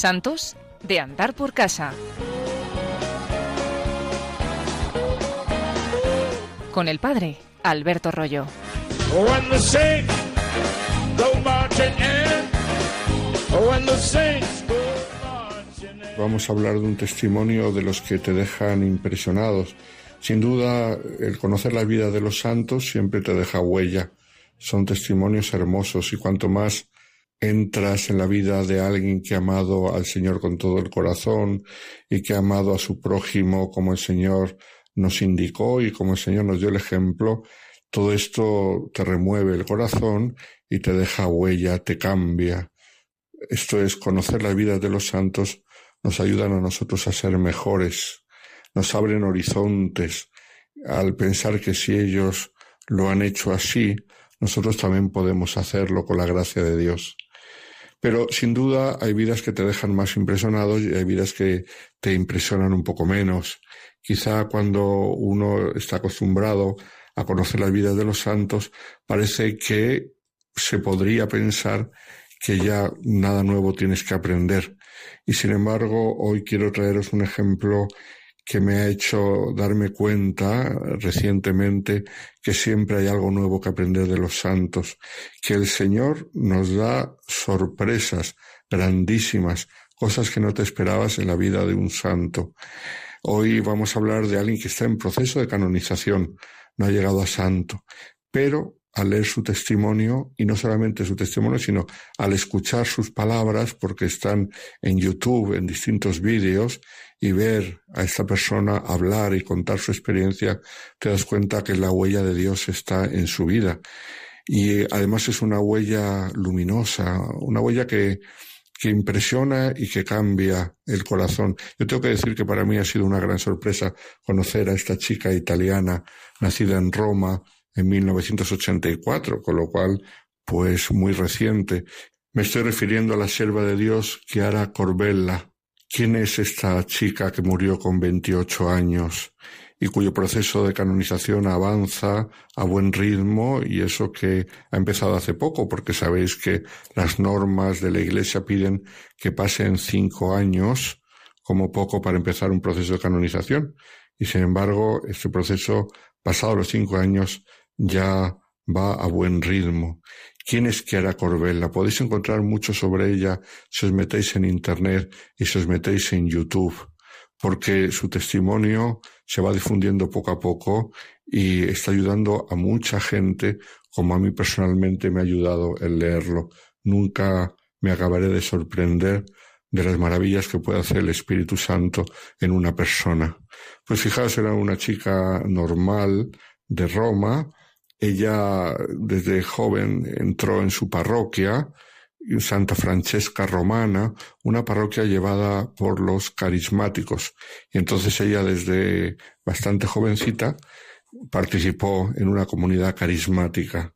Santos de andar por casa. Con el padre Alberto Rollo. Vamos a hablar de un testimonio de los que te dejan impresionados. Sin duda, el conocer la vida de los santos siempre te deja huella. Son testimonios hermosos y cuanto más entras en la vida de alguien que ha amado al Señor con todo el corazón y que ha amado a su prójimo como el Señor nos indicó y como el Señor nos dio el ejemplo, todo esto te remueve el corazón y te deja huella, te cambia. Esto es conocer la vida de los santos, nos ayudan a nosotros a ser mejores, nos abren horizontes al pensar que si ellos lo han hecho así, nosotros también podemos hacerlo con la gracia de Dios. Pero sin duda hay vidas que te dejan más impresionado y hay vidas que te impresionan un poco menos. Quizá cuando uno está acostumbrado a conocer las vidas de los santos, parece que se podría pensar que ya nada nuevo tienes que aprender. Y sin embargo, hoy quiero traeros un ejemplo que me ha hecho darme cuenta recientemente que siempre hay algo nuevo que aprender de los santos, que el Señor nos da sorpresas grandísimas, cosas que no te esperabas en la vida de un santo. Hoy vamos a hablar de alguien que está en proceso de canonización, no ha llegado a santo, pero al leer su testimonio, y no solamente su testimonio, sino al escuchar sus palabras, porque están en YouTube, en distintos vídeos, y ver a esta persona hablar y contar su experiencia, te das cuenta que la huella de Dios está en su vida. Y además es una huella luminosa, una huella que, que impresiona y que cambia el corazón. Yo tengo que decir que para mí ha sido una gran sorpresa conocer a esta chica italiana, nacida en Roma, en 1984, con lo cual, pues muy reciente. Me estoy refiriendo a la sierva de Dios, Chiara Corbella. ¿Quién es esta chica que murió con 28 años y cuyo proceso de canonización avanza a buen ritmo y eso que ha empezado hace poco, porque sabéis que las normas de la Iglesia piden que pasen cinco años como poco para empezar un proceso de canonización. Y sin embargo, este proceso, pasado los cinco años, ya va a buen ritmo. ¿Quién es Chiara Corbella? Podéis encontrar mucho sobre ella si os metéis en Internet y si os metéis en YouTube, porque su testimonio se va difundiendo poco a poco y está ayudando a mucha gente, como a mí personalmente me ha ayudado el leerlo. Nunca me acabaré de sorprender de las maravillas que puede hacer el Espíritu Santo en una persona. Pues fijaos, era una chica normal de Roma, ella desde joven entró en su parroquia, Santa Francesca Romana, una parroquia llevada por los carismáticos. Y entonces ella desde bastante jovencita participó en una comunidad carismática.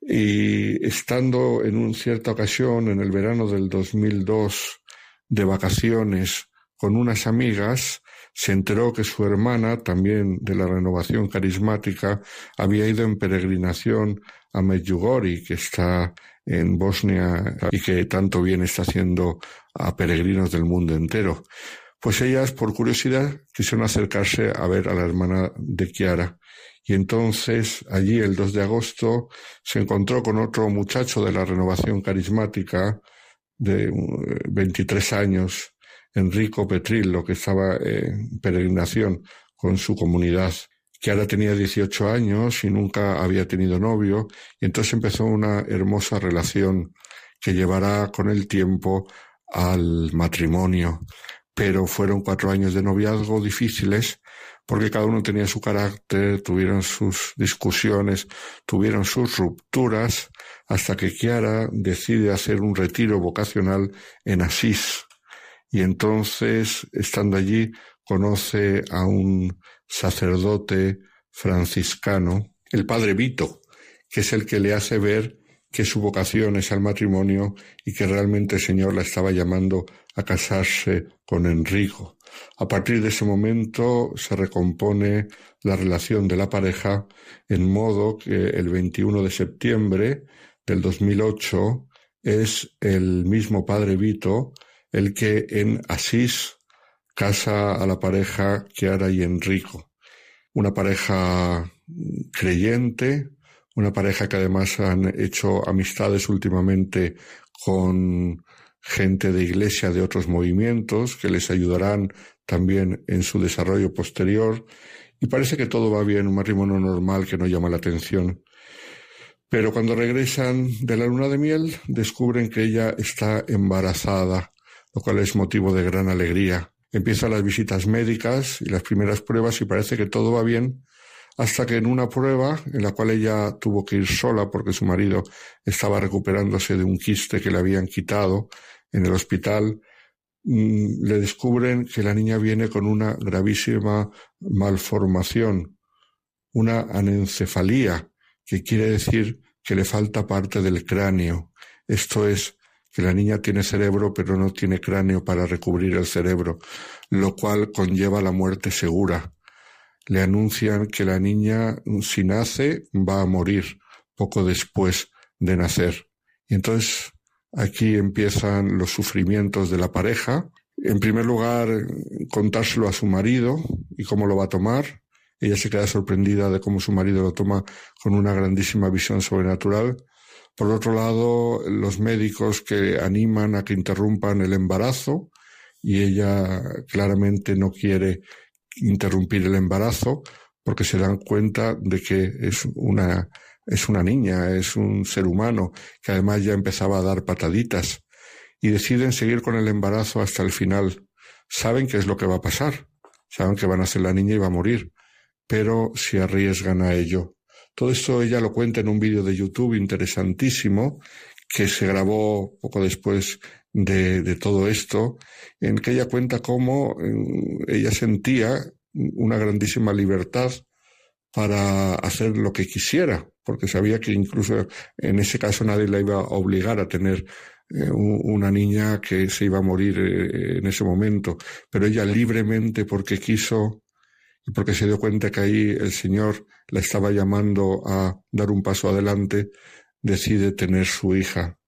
Y estando en una cierta ocasión, en el verano del 2002, de vacaciones con unas amigas, se enteró que su hermana, también de la renovación carismática, había ido en peregrinación a Medjugorje, que está en Bosnia y que tanto bien está haciendo a peregrinos del mundo entero. Pues ellas, por curiosidad, quisieron acercarse a ver a la hermana de Chiara. Y entonces, allí, el 2 de agosto, se encontró con otro muchacho de la renovación carismática de 23 años, Enrico Petrillo, que estaba en peregrinación con su comunidad, que ahora tenía 18 años y nunca había tenido novio, y entonces empezó una hermosa relación que llevará con el tiempo al matrimonio. Pero fueron cuatro años de noviazgo difíciles porque cada uno tenía su carácter, tuvieron sus discusiones, tuvieron sus rupturas, hasta que Chiara decide hacer un retiro vocacional en Asís, y entonces, estando allí, conoce a un sacerdote franciscano, el padre Vito, que es el que le hace ver que su vocación es al matrimonio y que realmente el Señor la estaba llamando a casarse con Enrico. A partir de ese momento se recompone la relación de la pareja en modo que el 21 de septiembre del 2008 es el mismo padre Vito el que en Asís casa a la pareja Chiara y Enrico, una pareja creyente, una pareja que además han hecho amistades últimamente con gente de iglesia de otros movimientos que les ayudarán también en su desarrollo posterior. Y parece que todo va bien, un matrimonio normal que no llama la atención. Pero cuando regresan de la luna de miel descubren que ella está embarazada, lo cual es motivo de gran alegría. Empiezan las visitas médicas y las primeras pruebas y parece que todo va bien, hasta que en una prueba en la cual ella tuvo que ir sola porque su marido estaba recuperándose de un quiste que le habían quitado en el hospital, mm, le descubren que la niña viene con una gravísima malformación, una anencefalía, que quiere decir que le falta parte del cráneo. Esto es, que la niña tiene cerebro pero no tiene cráneo para recubrir el cerebro, lo cual conlleva la muerte segura. Le anuncian que la niña, si nace, va a morir poco después de nacer. Y entonces aquí empiezan los sufrimientos de la pareja. En primer lugar, contárselo a su marido y cómo lo va a tomar. Ella se queda sorprendida de cómo su marido lo toma con una grandísima visión sobrenatural. Por otro lado, los médicos que animan a que interrumpan el embarazo y ella claramente no quiere interrumpir el embarazo porque se dan cuenta de que es una, es una niña, es un ser humano que además ya empezaba a dar pataditas y deciden seguir con el embarazo hasta el final. Saben qué es lo que va a pasar, saben que van a ser la niña y va a morir, pero se arriesgan a ello. Todo esto ella lo cuenta en un vídeo de YouTube interesantísimo que se grabó poco después de, de, todo esto, en que ella cuenta cómo ella sentía una grandísima libertad para hacer lo que quisiera, porque sabía que incluso en ese caso nadie la iba a obligar a tener eh, una niña que se iba a morir eh, en ese momento, pero ella libremente porque quiso porque se dio cuenta que ahí el Señor la estaba llamando a dar un paso adelante, decide tener su hija.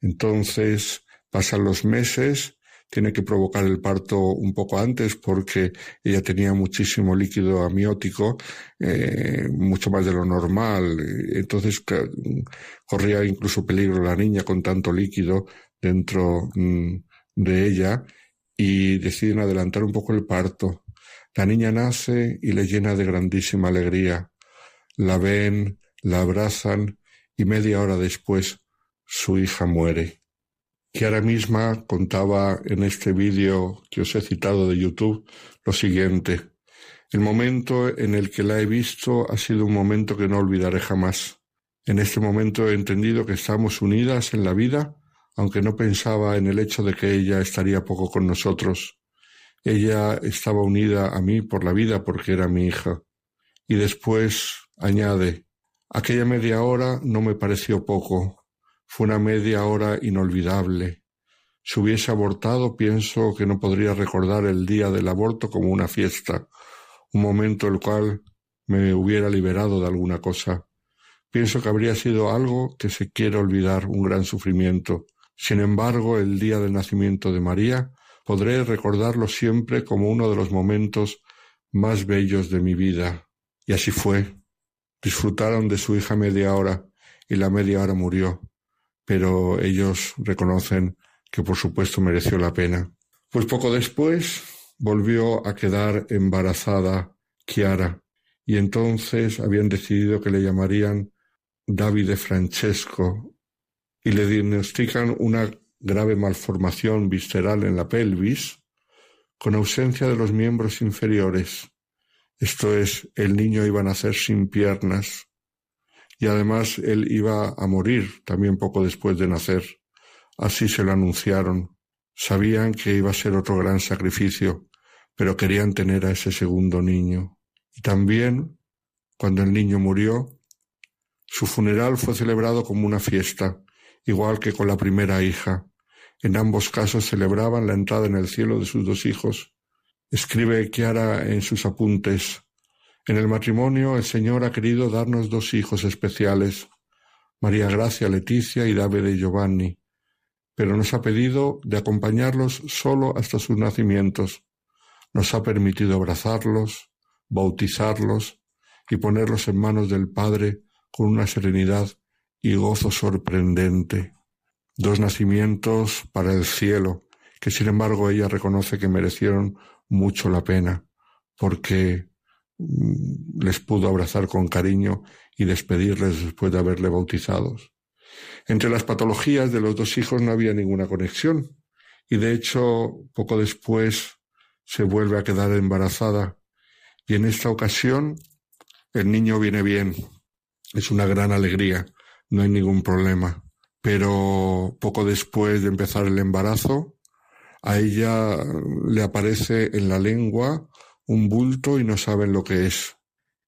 Entonces pasan los meses, tiene que provocar el parto un poco antes porque ella tenía muchísimo líquido amniótico, eh, mucho más de lo normal. Entonces corría incluso peligro la niña con tanto líquido dentro mm, de ella y deciden adelantar un poco el parto. La niña nace y le llena de grandísima alegría. La ven, la abrazan y media hora después su hija muere. Kiara misma contaba en este vídeo que os he citado de YouTube lo siguiente. El momento en el que la he visto ha sido un momento que no olvidaré jamás. En este momento he entendido que estamos unidas en la vida, aunque no pensaba en el hecho de que ella estaría poco con nosotros. Ella estaba unida a mí por la vida porque era mi hija. Y después añade, aquella media hora no me pareció poco, fue una media hora inolvidable. Si hubiese abortado, pienso que no podría recordar el día del aborto como una fiesta, un momento el cual me hubiera liberado de alguna cosa. Pienso que habría sido algo que se quiere olvidar, un gran sufrimiento. Sin embargo, el día del nacimiento de María podré recordarlo siempre como uno de los momentos más bellos de mi vida. Y así fue. Disfrutaron de su hija media hora y la media hora murió, pero ellos reconocen que por supuesto mereció la pena. Pues poco después volvió a quedar embarazada Chiara y entonces habían decidido que le llamarían Davide Francesco y le diagnostican una grave malformación visceral en la pelvis, con ausencia de los miembros inferiores. Esto es, el niño iba a nacer sin piernas y además él iba a morir también poco después de nacer. Así se lo anunciaron. Sabían que iba a ser otro gran sacrificio, pero querían tener a ese segundo niño. Y también, cuando el niño murió, su funeral fue celebrado como una fiesta, igual que con la primera hija, en ambos casos celebraban la entrada en el cielo de sus dos hijos. Escribe Chiara en sus apuntes. En el matrimonio el Señor ha querido darnos dos hijos especiales, María Gracia Leticia y David Giovanni. pero nos ha pedido de acompañarlos solo hasta sus nacimientos. Nos ha permitido abrazarlos, bautizarlos y ponerlos en manos del Padre con una serenidad y gozo sorprendente. Dos nacimientos para el cielo, que sin embargo ella reconoce que merecieron mucho la pena, porque mm, les pudo abrazar con cariño y despedirles después de haberle bautizados. Entre las patologías de los dos hijos no había ninguna conexión, y de hecho poco después se vuelve a quedar embarazada, y en esta ocasión el niño viene bien, es una gran alegría, no hay ningún problema. Pero poco después de empezar el embarazo, a ella le aparece en la lengua un bulto y no saben lo que es.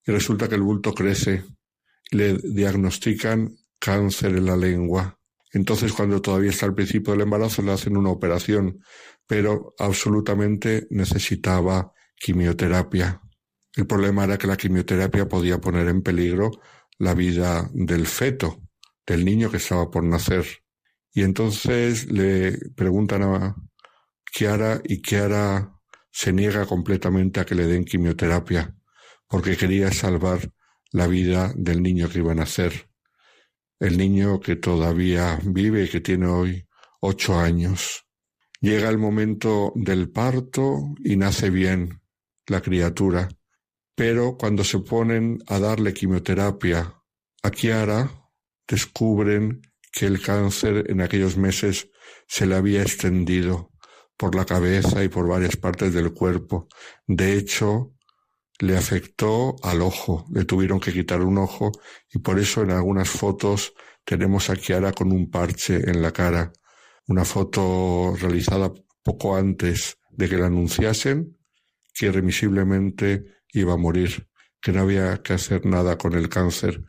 Y resulta que el bulto crece. Le diagnostican cáncer en la lengua. Entonces, cuando todavía está al principio del embarazo, le hacen una operación, pero absolutamente necesitaba quimioterapia. El problema era que la quimioterapia podía poner en peligro la vida del feto, del niño que estaba por nacer. Y entonces le preguntan a Kiara y Kiara se niega completamente a que le den quimioterapia porque quería salvar la vida del niño que iba a nacer. El niño que todavía vive y que tiene hoy ocho años. Llega el momento del parto y nace bien la criatura, pero cuando se ponen a darle quimioterapia a Kiara, descubren que el cáncer en aquellos meses se le había extendido por la cabeza y por varias partes del cuerpo. De hecho, le afectó al ojo, le tuvieron que quitar un ojo y por eso en algunas fotos tenemos a Kiara con un parche en la cara. Una foto realizada poco antes de que la anunciasen que irremisiblemente iba a morir, que no había que hacer nada con el cáncer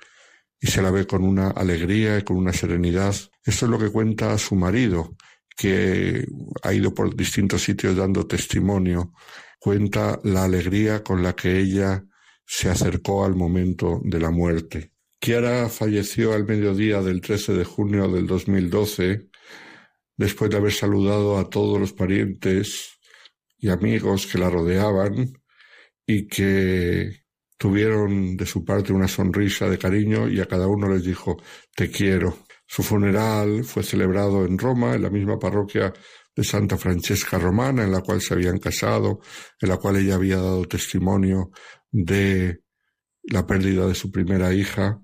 y se la ve con una alegría y con una serenidad. Esto es lo que cuenta su marido, que ha ido por distintos sitios dando testimonio. Cuenta la alegría con la que ella se acercó al momento de la muerte. Kiara falleció al mediodía del 13 de junio del 2012, después de haber saludado a todos los parientes y amigos que la rodeaban y que Tuvieron de su parte una sonrisa de cariño y a cada uno les dijo te quiero. Su funeral fue celebrado en Roma, en la misma parroquia de Santa Francesca Romana, en la cual se habían casado, en la cual ella había dado testimonio de la pérdida de su primera hija.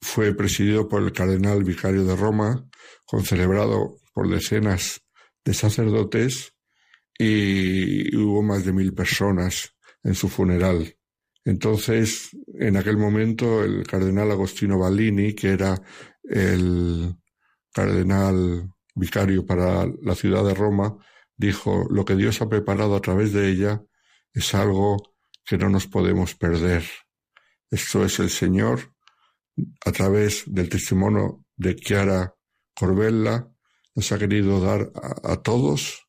Fue presidido por el cardenal vicario de Roma, concelebrado por decenas de sacerdotes y hubo más de mil personas en su funeral. Entonces, en aquel momento, el cardenal Agostino Ballini, que era el cardenal vicario para la ciudad de Roma, dijo, lo que Dios ha preparado a través de ella es algo que no nos podemos perder. Esto es el Señor, a través del testimonio de Chiara Corbella, nos ha querido dar a, a todos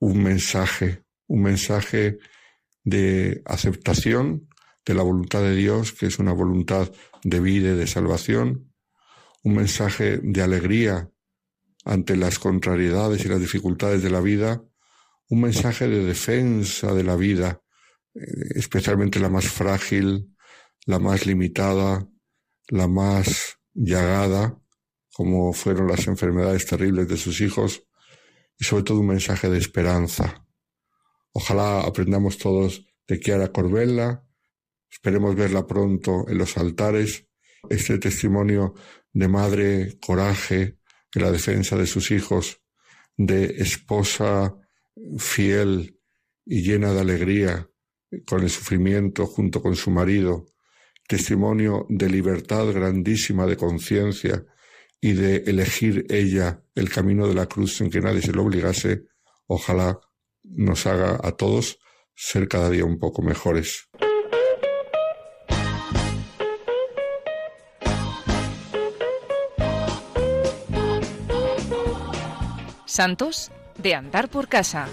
un mensaje, un mensaje de aceptación de la voluntad de Dios, que es una voluntad de vida y de salvación, un mensaje de alegría ante las contrariedades y las dificultades de la vida, un mensaje de defensa de la vida, eh, especialmente la más frágil, la más limitada, la más llagada, como fueron las enfermedades terribles de sus hijos, y sobre todo un mensaje de esperanza, Ojalá aprendamos todos de Chiara Corbella. Esperemos verla pronto en los altares. Este testimonio de madre, coraje en la defensa de sus hijos, de esposa fiel y llena de alegría con el sufrimiento junto con su marido, testimonio de libertad grandísima de conciencia y de elegir ella el camino de la cruz sin que nadie se lo obligase, ojalá nos haga a todos ser cada día un poco mejores. Santos de andar por casa.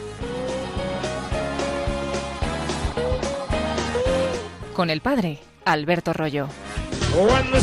Con el padre Alberto Rollo. When the